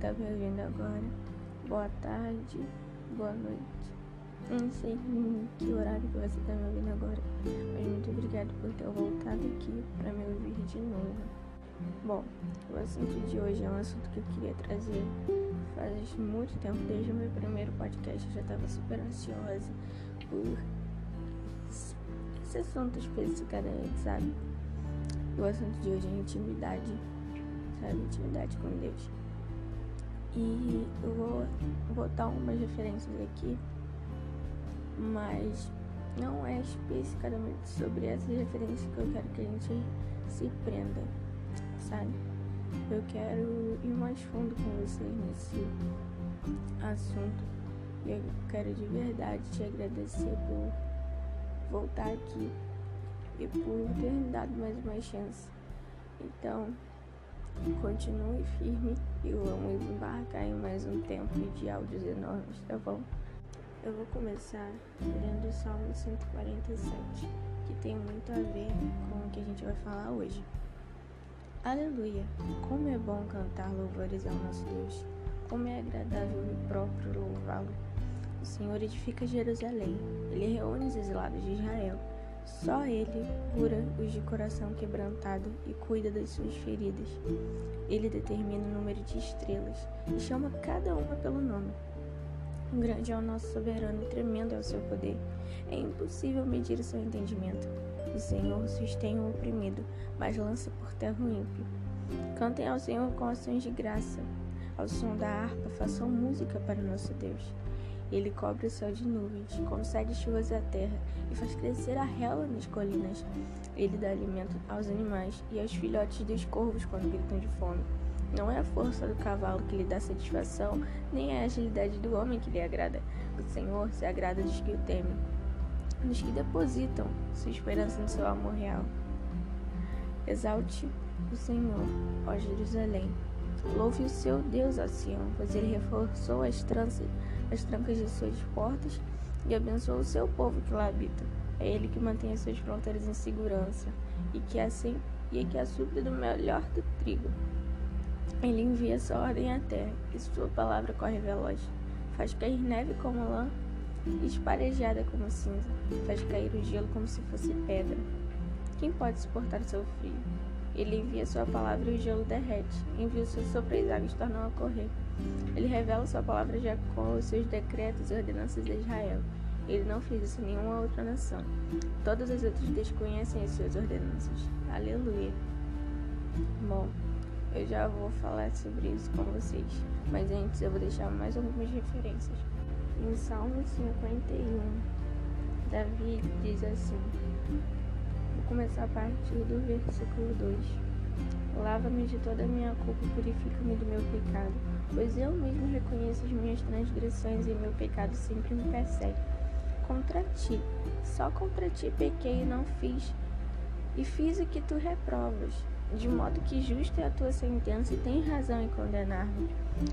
tá me ouvindo agora. Boa tarde, boa noite. Não sei em que horário que você tá me ouvindo agora, mas muito obrigado por ter voltado aqui para me ouvir de novo. Bom, o assunto de hoje é um assunto que eu queria trazer faz muito tempo, desde o meu primeiro podcast eu já estava super ansiosa por esse assunto especificamente, sabe? O assunto de hoje é intimidade, sabe? Intimidade com Deus. E eu vou botar umas referências aqui, mas não é especificamente sobre essas referências que eu quero que a gente se prenda, sabe? Eu quero ir mais fundo com vocês nesse assunto. E eu quero de verdade te agradecer por voltar aqui e por ter me dado mais uma chance. Então, continue firme e vamos embarcar em mais um tempo de áudios enormes, tá bom? Eu vou começar lendo o Salmo 147, que tem muito a ver com o que a gente vai falar hoje. Aleluia! Como é bom cantar louvores ao nosso Deus. Como é agradável e próprio louvá-lo. O Senhor edifica Jerusalém. Ele reúne os exilados de Israel. Só Ele cura os de coração quebrantado e cuida das suas feridas. Ele determina o número de estrelas e chama cada uma pelo nome. Grande é o nosso soberano e tremendo é o seu poder. É impossível medir o seu entendimento. O Senhor sustém o oprimido, mas lança por terra o ímpio. Cantem ao Senhor com ações de graça. Ao som da harpa, façam música para o nosso Deus. Ele cobre o céu de nuvens, concede chuvas à terra e faz crescer a relva nas colinas. Ele dá alimento aos animais e aos filhotes dos corvos quando gritam de fome. Não é a força do cavalo que lhe dá satisfação, nem é a agilidade do homem que lhe agrada. O Senhor se agrada dos que o temem dos que depositam sua esperança no seu amor real. Exalte o Senhor, ó Jerusalém. Louve o seu Deus, ó Sião, pois ele reforçou as, tranças, as trancas de suas portas e abençoou o seu povo que lá habita. É ele que mantém as suas fronteiras em segurança e que assim e que assupre do melhor do trigo. Ele envia sua ordem à terra e sua palavra corre veloz. Faz cair neve como lã esparejada como cinza, faz cair o gelo como se fosse pedra. Quem pode suportar seu frio? Ele envia sua palavra e o gelo derrete. Envia o seu sopro e as águas tornam a correr. Ele revela sua palavra já com os seus decretos e ordenanças de Israel. Ele não fez isso em nenhuma outra nação. Todas as outras desconhecem as suas ordenanças. Aleluia. Bom, eu já vou falar sobre isso com vocês, mas antes eu vou deixar mais algumas referências. Em Salmo 51, Davi diz assim: Vou começar a partir do versículo 2. Lava-me de toda a minha culpa e purifica-me do meu pecado, pois eu mesmo reconheço as minhas transgressões e meu pecado sempre me persegue. Contra ti, só contra ti pequei e não fiz, e fiz o que tu reprovas, de modo que justa é a tua sentença e tens razão em condenar-me.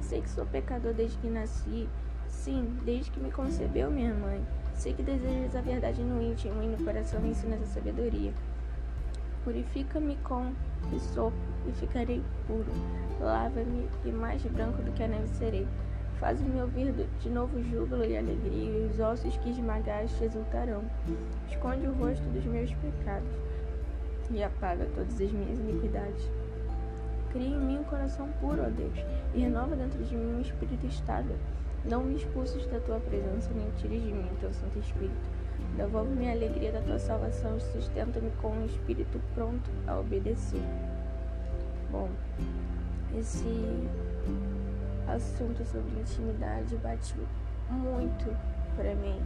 Sei que sou pecador desde que nasci Sim, desde que me concebeu minha mãe. Sei que desejas a verdade no íntimo e no coração me ensinas a sabedoria. Purifica-me com sopo e ficarei puro. Lava-me e mais branco do que a neve serei. Faz-me ouvir de novo júbilo e alegria, e os ossos que esmagaste exultarão. Esconde o rosto dos meus pecados e apaga todas as minhas iniquidades. Cria em mim um coração puro, ó Deus, e renova dentro de mim um espírito estável. Não me expulses da tua presença, nem tires de mim teu Santo Espírito. Devolve-me a alegria da tua salvação e sustenta-me com um espírito pronto a obedecer. Bom, esse assunto sobre intimidade bate muito para mim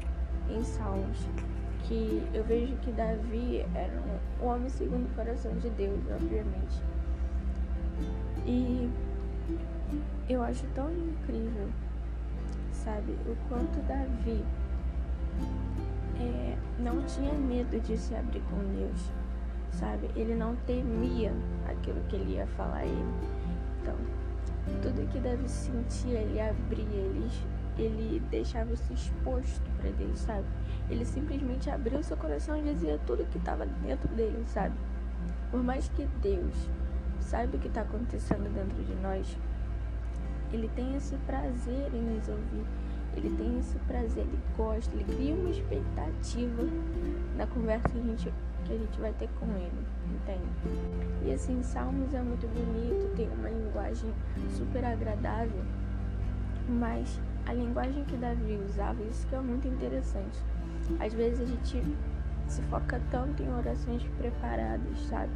em Salmos, que eu vejo que Davi era um homem segundo o coração de Deus, obviamente. E eu acho tão incrível sabe? O quanto Davi é, não tinha medo de se abrir com Deus, sabe? Ele não temia aquilo que ele ia falar a ele. Então, tudo que Davi sentia, ele abria, ele, ele deixava isso exposto para Deus, sabe? Ele simplesmente abriu seu coração e dizia tudo que estava dentro dele, sabe? Por mais que Deus saiba o que está acontecendo dentro de nós, Ele tem esse prazer em nos ouvir. Ele tem esse prazer, ele gosta, ele cria uma expectativa na conversa que a gente, que a gente vai ter com ele, entende? E assim, Salmos é muito bonito, tem uma linguagem super agradável, mas a linguagem que Davi usava, isso que é muito interessante. Às vezes a gente se foca tanto em orações preparadas, sabe?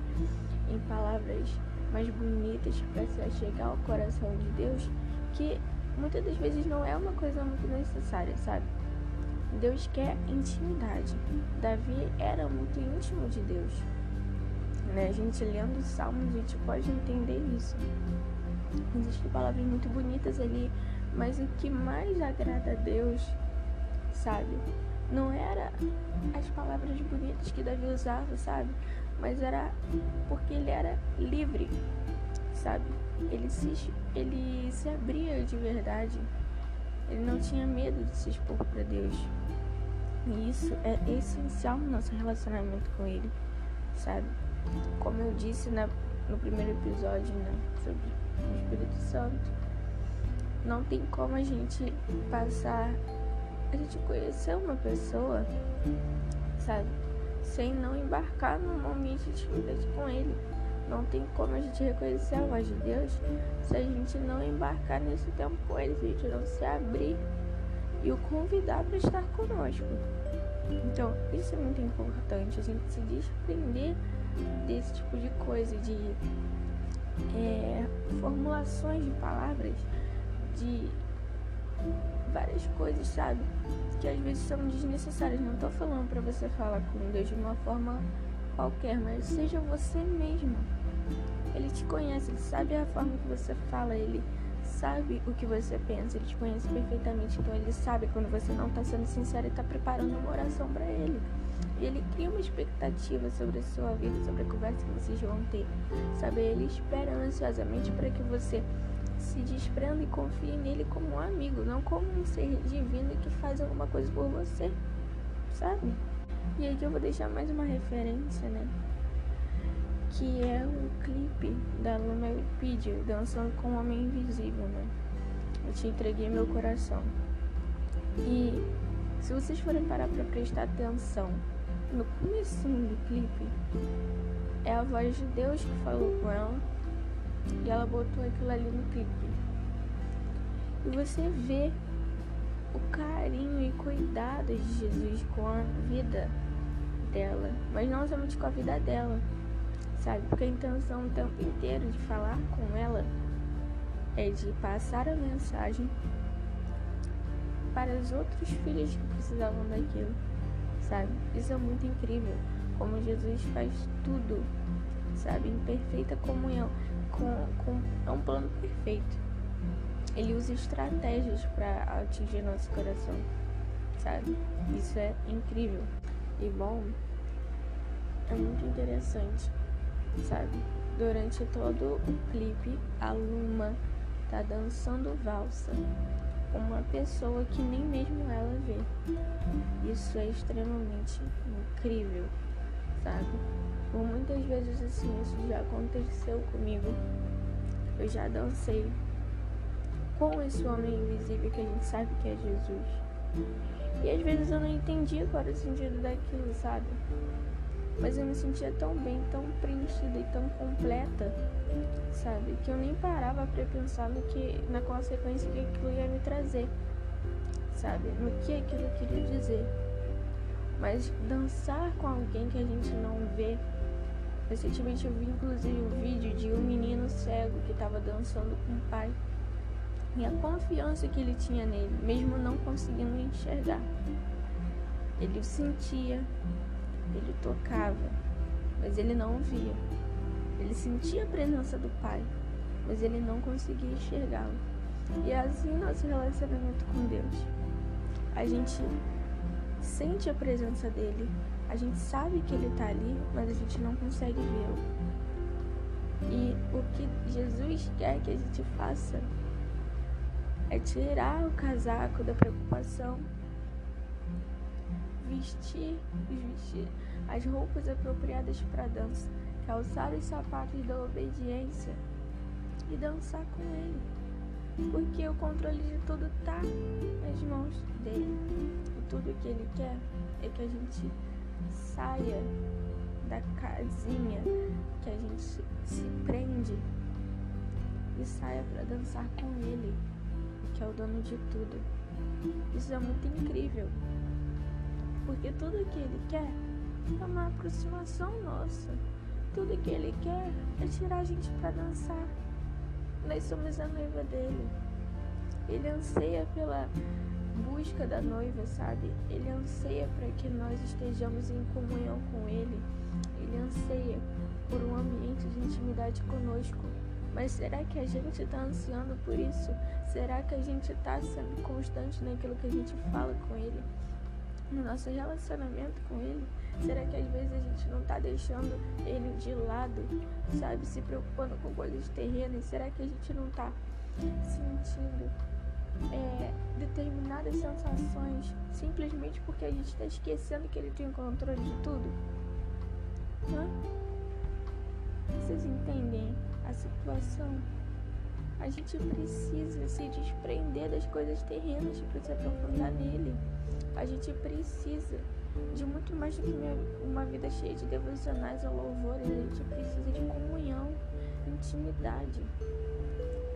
Em palavras mais bonitas para se chegar ao coração de Deus, que muitas das vezes não é uma coisa muito necessária, sabe? Deus quer intimidade. Davi era muito íntimo de Deus. Né? A gente lendo os salmos, a gente pode entender isso. Existem palavras muito bonitas ali, mas o que mais agrada a Deus, sabe? Não era as palavras bonitas que Davi usava, sabe? Mas era porque ele era livre, sabe? Ele se, ele se abria de verdade. Ele não tinha medo de se expor para Deus. E isso é essencial no nosso relacionamento com Ele, sabe? Como eu disse na, no primeiro episódio né, sobre o Espírito Santo, não tem como a gente passar, a gente conhecer uma pessoa, sabe? Sem não embarcar num momento de intimidade com Ele. Não tem como a gente reconhecer a voz de Deus se a gente não embarcar nesse tempo com Ele, se a gente não se abrir e o convidar para estar conosco. Então, isso é muito importante, a gente se desprender desse tipo de coisa, de é, formulações de palavras, de várias coisas, sabe? Que às vezes são desnecessárias. Não tô falando para você falar com Deus de uma forma qualquer, mas seja você mesmo. Ele te conhece, ele sabe a forma que você fala, ele sabe o que você pensa, ele te conhece perfeitamente. Então ele sabe quando você não está sendo sincero e está preparando uma oração para ele. E ele cria uma expectativa sobre a sua vida, sobre a conversa que vocês vão ter. Sabe? Ele espera ansiosamente para que você se desprenda e confie nele como um amigo, não como um ser divino que faz alguma coisa por você. Sabe? E aqui eu vou deixar mais uma referência, né? Que é o clipe da Luma Wikipedia, dançando com o Homem Invisível, né? Eu te entreguei meu coração. E se vocês forem parar pra prestar atenção, no começo do clipe, é a voz de Deus que falou com ela e ela botou aquilo ali no clipe. E você vê o carinho e cuidado de Jesus com a vida dela, mas não somente com a vida dela, sabe? Porque a intenção o tempo inteiro de falar com ela é de passar a mensagem para os outros filhos que precisavam daquilo, sabe? Isso é muito incrível, como Jesus faz tudo, sabe? Em perfeita comunhão, com, com é um plano perfeito. Ele usa estratégias para atingir nosso coração, sabe? Isso é incrível e bom. É muito interessante sabe? Durante todo o clipe, a Luma tá dançando valsa com uma pessoa que nem mesmo ela vê. Isso é extremamente incrível, sabe? Por muitas vezes assim, isso já aconteceu comigo. Eu já dancei com esse homem invisível que a gente sabe que é Jesus. E às vezes eu não entendia qual era o sentido daquilo, sabe? Mas eu me sentia tão bem, tão preenchida e tão completa, sabe? Que eu nem parava para pensar no que, na consequência que aquilo ia me trazer, sabe? No que aquilo queria dizer. Mas dançar com alguém que a gente não vê. Recentemente eu vi inclusive um vídeo de um menino cego que estava dançando com o pai. E a confiança que ele tinha nele, mesmo não conseguindo enxergar. Ele sentia, ele tocava, mas ele não via. Ele sentia a presença do Pai, mas ele não conseguia enxergá-lo. E é assim nosso relacionamento com Deus. A gente sente a presença dele, a gente sabe que ele está ali, mas a gente não consegue vê-lo. E o que Jesus quer que a gente faça é tirar o casaco da preocupação vestir, vestir as roupas apropriadas para dança, calçar os sapatos da obediência e dançar com ele. Porque o controle de tudo tá nas mãos dele. E tudo que ele quer é que a gente saia da casinha que a gente se prende e saia para dançar com ele, que é o dono de tudo. Isso é muito incrível, porque tudo que ele quer é uma aproximação nossa. Tudo que ele quer é tirar a gente para dançar. Nós somos a noiva dele. Ele anseia pela busca da noiva, sabe? Ele anseia para que nós estejamos em comunhão com ele. Ele anseia por um ambiente de intimidade conosco. Mas será que a gente está ansiando por isso? Será que a gente está sendo constante naquilo que a gente fala com ele? No nosso relacionamento com ele? Será que às vezes a gente não está deixando ele de lado, sabe? Se preocupando com coisas terrenas? Será que a gente não está sentindo é, determinadas sensações simplesmente porque a gente está esquecendo que ele tem o controle de tudo? Hã? Vocês entendem a situação? A gente precisa se desprender das coisas terrenas para se aprofundar nele. A gente precisa de muito mais do que uma vida cheia de devocionais ou louvores. A gente precisa de comunhão, intimidade.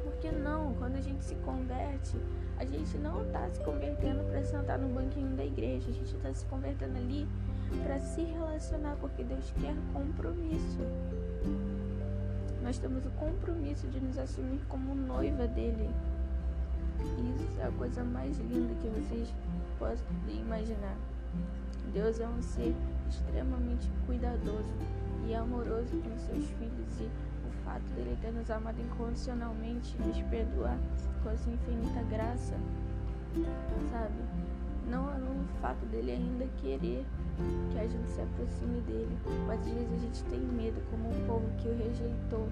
Porque não, quando a gente se converte, a gente não está se convertendo para sentar no banquinho da igreja. A gente está se convertendo ali para se relacionar, porque Deus quer compromisso. Nós temos o compromisso de nos assumir como noiva dele. Isso é a coisa mais linda que vocês podem imaginar. Deus é um ser extremamente cuidadoso e amoroso com seus filhos e o fato dele ter nos amado incondicionalmente, nos perdoar com sua infinita graça, sabe? Não é o fato dele ainda querer que a gente se aproxime dele, mas às vezes a gente tem medo, como o povo que o rejeitou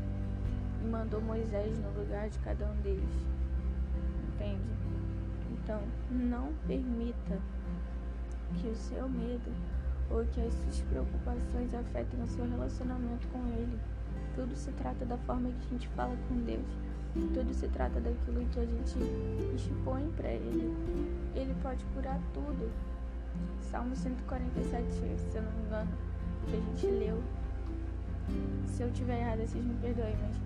e mandou Moisés no lugar de cada um deles. Entende? Então, não permita que o seu medo ou que as suas preocupações afetem o seu relacionamento com Ele. Tudo se trata da forma que a gente fala com Deus. Tudo se trata daquilo que a gente expõe para Ele. Ele pode curar tudo. Salmo 147, se eu não me engano, que a gente leu. Se eu tiver errado, vocês me perdoem, mas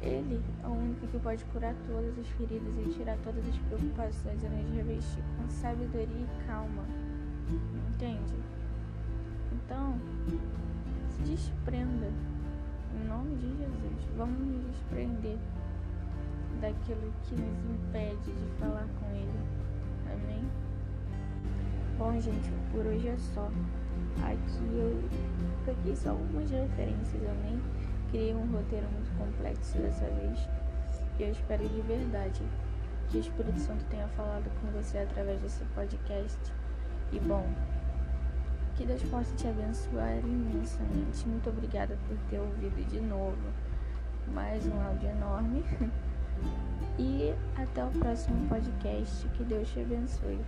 ele é o único que pode curar todas as feridas e tirar todas as preocupações e nos revestir com sabedoria e calma. Entende? Então, se desprenda. Em nome de Jesus, vamos nos desprender daquilo que nos impede de falar com Ele. Amém? Bom, gente, por hoje é só. Aqui eu peguei só algumas referências, amém? Criei um roteiro muito complexo dessa vez e eu espero de verdade que o Espírito Santo tenha falado com você através desse podcast. E bom, que Deus possa te abençoar imensamente. Muito obrigada por ter ouvido de novo mais um áudio enorme. E até o próximo podcast. Que Deus te abençoe.